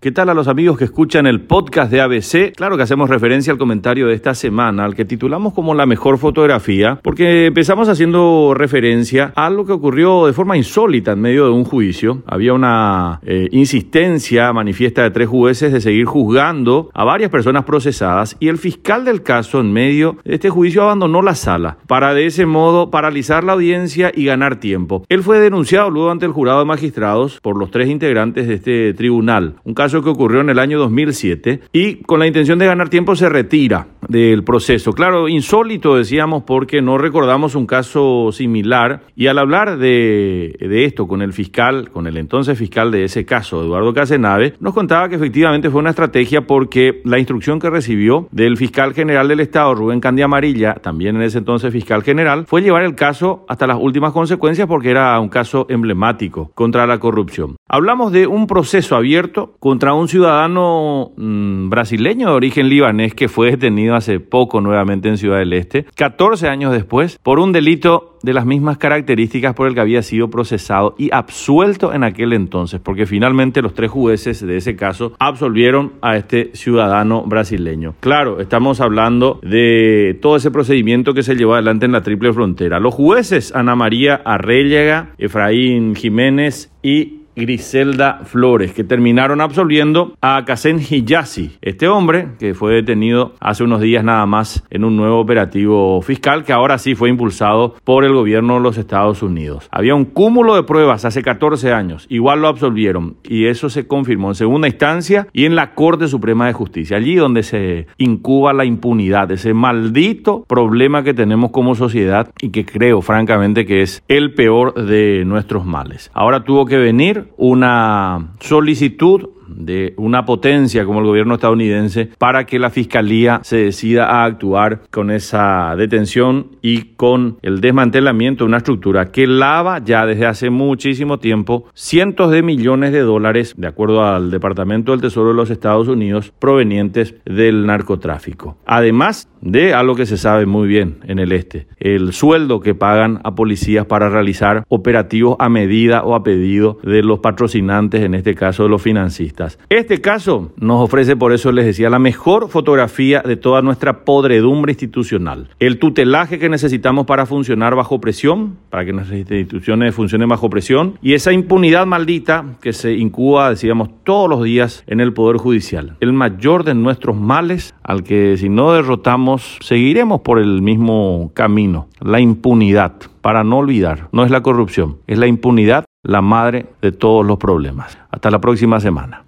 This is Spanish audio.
¿Qué tal a los amigos que escuchan el podcast de ABC? Claro que hacemos referencia al comentario de esta semana, al que titulamos como la mejor fotografía, porque empezamos haciendo referencia a lo que ocurrió de forma insólita en medio de un juicio. Había una eh, insistencia manifiesta de tres jueces de seguir juzgando a varias personas procesadas y el fiscal del caso en medio de este juicio abandonó la sala para de ese modo paralizar la audiencia y ganar tiempo. Él fue denunciado luego ante el jurado de magistrados por los tres integrantes de este tribunal. Un caso que ocurrió en el año 2007 y con la intención de ganar tiempo se retira del proceso. Claro, insólito decíamos porque no recordamos un caso similar y al hablar de, esto con el fiscal, con el entonces fiscal de ese caso, Eduardo Casenave, nos contaba que efectivamente fue una estrategia porque la instrucción que recibió del fiscal general del Estado, Rubén Candia Amarilla, también en ese entonces fiscal general, fue llevar el caso hasta las últimas consecuencias porque era un caso emblemático contra la corrupción. Hablamos de un proceso abierto contra un ciudadano mm, brasileño de origen libanés que fue detenido hace poco nuevamente en Ciudad del Este, 14 años después, por un delito de las mismas características por el que había sido procesado y absuelto en aquel entonces, porque finalmente los tres jueces de ese caso absolvieron a este ciudadano brasileño. Claro, estamos hablando de todo ese procedimiento que se llevó adelante en la triple frontera. Los jueces Ana María Arrellega, Efraín Jiménez y Griselda Flores, que terminaron absolviendo a Kazen Hijazi, este hombre que fue detenido hace unos días nada más en un nuevo operativo fiscal que ahora sí fue impulsado por el gobierno de los Estados Unidos. Había un cúmulo de pruebas hace 14 años, igual lo absolvieron y eso se confirmó en segunda instancia y en la Corte Suprema de Justicia, allí donde se incuba la impunidad, ese maldito problema que tenemos como sociedad y que creo francamente que es el peor de nuestros males. Ahora tuvo que venir una solicitud de una potencia como el gobierno estadounidense para que la fiscalía se decida a actuar con esa detención y con el desmantelamiento de una estructura que lava ya desde hace muchísimo tiempo cientos de millones de dólares, de acuerdo al Departamento del Tesoro de los Estados Unidos, provenientes del narcotráfico. Además de algo que se sabe muy bien en el este, el sueldo que pagan a policías para realizar operativos a medida o a pedido de los patrocinantes, en este caso de los financistas. Este caso nos ofrece, por eso les decía, la mejor fotografía de toda nuestra podredumbre institucional. El tutelaje que necesitamos para funcionar bajo presión, para que nuestras instituciones funcionen bajo presión, y esa impunidad maldita que se incuba, decíamos, todos los días en el Poder Judicial. El mayor de nuestros males, al que si no derrotamos, seguiremos por el mismo camino, la impunidad. Para no olvidar, no es la corrupción, es la impunidad la madre de todos los problemas. Hasta la próxima semana.